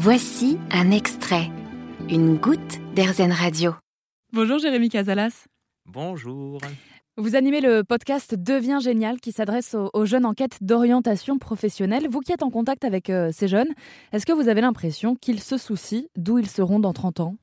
Voici un extrait, une goutte d'Airzen Radio. Bonjour Jérémy Casalas. Bonjour. Vous animez le podcast Deviens génial qui s'adresse aux, jeunes en quête d'orientation professionnelle. Vous qui êtes en contact avec euh, ces jeunes, est-ce que vous avez l'impression qu'ils se soucient d'où ils seront dans 30 ans?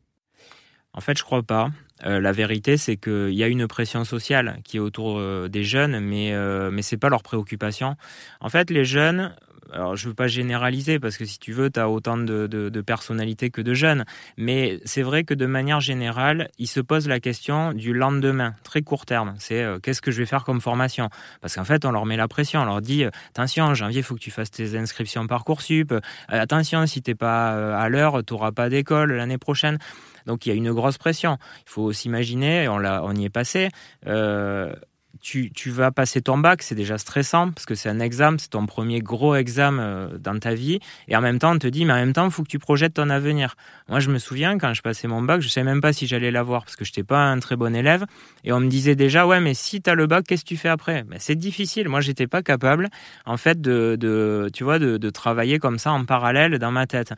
En fait, je crois pas. Euh, la vérité, c'est qu'il y a une pression sociale qui est autour euh, des jeunes, mais, euh, mais ce n'est pas leur préoccupation. En fait, les jeunes, alors je ne veux pas généraliser parce que si tu veux, tu as autant de, de, personnalités que de jeunes, mais c'est vrai que de manière générale, ils se posent la question du lendemain, très court terme. C'est qu'est-ce que je vais faire comme formation? Parce qu'en fait, on leur met la pression, on leur dit attention, en janvier, il faut que tu fasses tes inscriptions Parcoursup, attention, si tu n'es pas à l'heure, tu n'auras pas d'école l'année prochaine. Donc il y a une grosse pression. Il faut s'imaginer, on, on y est passé. Euh, tu, vas passer ton bac, c'est déjà stressant parce que c'est un examen, c'est ton premier gros examen euh, dans ta vie. Et en même temps, on te dit, mais en même temps, il faut que tu projettes ton avenir. Moi, je me souviens, quand je passais mon bac, je ne savais même pas si j'allais l'avoir parce que je n'étais pas un très bon élève. Et on me disait déjà, ouais, mais si tu as le bac, qu'est-ce que tu fais après? Mais C'est difficile. Moi, j'étais pas capable, en fait, de, tu vois, de travailler comme ça en parallèle dans ma tête.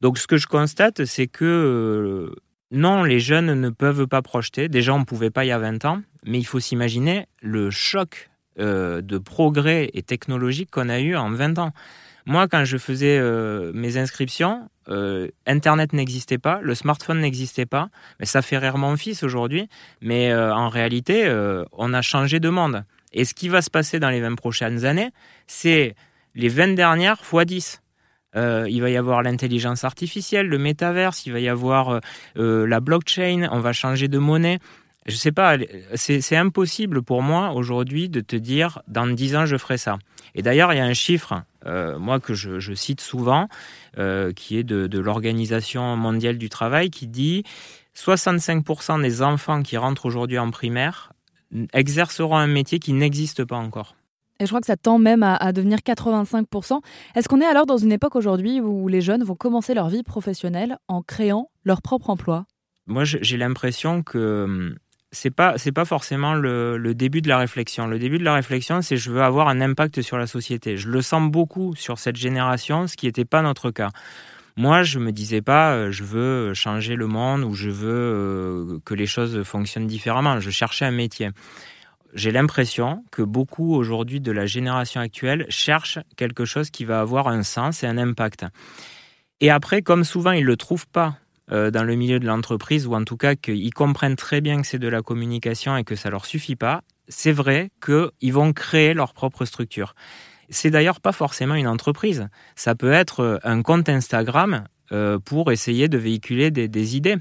Donc ce que je constate, c'est que euh, non, les jeunes ne peuvent pas projeter. Déjà, on ne pouvait pas il y a 20 ans, mais il faut s'imaginer le choc euh, de progrès et technologique qu'on a eu en 20 ans. Moi, quand je faisais euh, mes inscriptions, Internet n'existait pas, le smartphone n'existait pas. Mais ça fait rire mon fils aujourd'hui. Mais en réalité, on a changé de monde. Et ce qui va se passer dans les 20 prochaines années, c'est les 20 dernières fois 10. Euh, il va y avoir l'intelligence artificielle, le métaverse, il va y avoir euh, euh, la blockchain, on va changer de monnaie. Je sais pas, c'est impossible pour moi aujourd'hui de te dire dans 10 ans je ferai ça. Et d'ailleurs, il y a un chiffre, moi que je, cite souvent, qui est de, de l'Organisation mondiale du travail, qui dit 65% des enfants qui rentrent aujourd'hui en primaire exerceront un métier qui n'existe pas encore. Et je crois que ça tend même à, devenir 85%. Est-ce qu'on est alors dans une époque aujourd'hui où les jeunes vont commencer leur vie professionnelle en créant leur propre emploi? Moi, j'ai l'impression que hum, c'est pas c'est pas forcément le, début de la réflexion. Le début de la réflexion, c'est je veux avoir un impact sur la société. Je le sens beaucoup sur cette génération, ce qui n'était pas notre cas. Moi, je me disais pas, euh, je veux changer le monde ou je veux euh, que les choses fonctionnent différemment. Je cherchais un métier j'ai l'impression que beaucoup aujourd'hui de la génération actuelle cherchent quelque chose qui va avoir un sens et un impact. Et après, comme souvent, ils ne le trouvent pas dans le milieu de l'entreprise, ou en tout cas qu'ils comprennent très bien que c'est de la communication et que ça leur suffit pas, c'est vrai qu'ils vont créer leur propre structure. C'est d'ailleurs pas forcément une entreprise. Ça peut être un compte Instagram euh, pour essayer de véhiculer des, idées.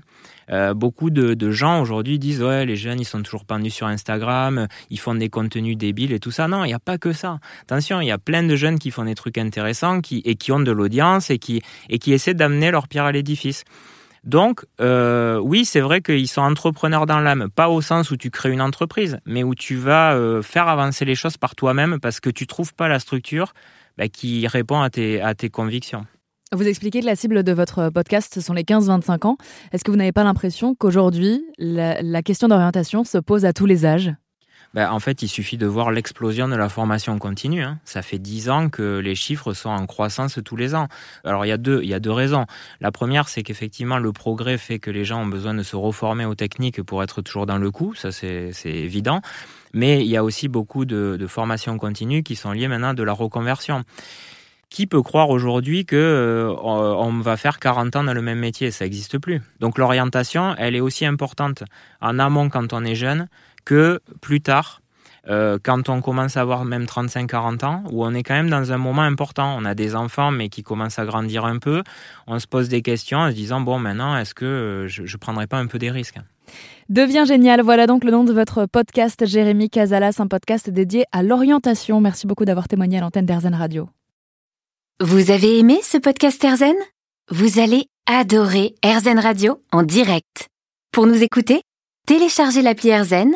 Euh, beaucoup de, gens aujourd'hui disent ouais les jeunes ils sont toujours pendus sur Instagram, ils font des contenus débiles et tout ça. Non, il n'y a pas que ça. Attention, il y a plein de jeunes qui font des trucs intéressants qui, et qui ont de l'audience et qui, et qui essaient d'amener leur pierre à l'édifice. Donc, euh, oui, c'est vrai qu'ils sont entrepreneurs dans l'âme, pas au sens où tu crées une entreprise, mais où tu vas faire avancer les choses par toi-même parce que tu trouves pas la structure bah, qui répond à tes, à tes convictions. Vous expliquez que la cible de votre podcast, ce sont les 15-25 ans. Est-ce que vous n'avez pas l'impression qu'aujourd'hui, la, question d'orientation se pose à tous les âges? Ben, en fait, il suffit de voir l'explosion de la formation continue. Hein. Ça fait dix ans que les chiffres sont en croissance tous les ans. Alors, il y a deux, il y a deux raisons. La première, c'est qu'effectivement, le progrès fait que les gens ont besoin de se reformer aux techniques pour être toujours dans le coup. Ça, c'est évident. Mais il y a aussi beaucoup de, formations continues qui sont liées maintenant de la reconversion. Qui peut croire aujourd'hui que euh, on va faire 40 ans dans le même métier? Ça n'existe plus. Donc l'orientation, elle est aussi importante en amont quand on est jeune que plus tard euh, quand on commence à avoir même 35-40 ans, où on est quand même dans un moment important. On a des enfants, mais qui commencent à grandir un peu. On se pose des questions en se disant, bon, maintenant, est-ce que euh, je ne prendrai pas un peu des risques? Deviens génial, voilà donc le nom de votre podcast, Jérémy Casalas, un podcast dédié à l'orientation. Merci beaucoup d'avoir témoigné à l'antenne d'Airzen Radio. Vous avez aimé ce podcast Erzen Vous allez adorer Erzen Radio en direct. Pour nous écouter, téléchargez l'appli Erzen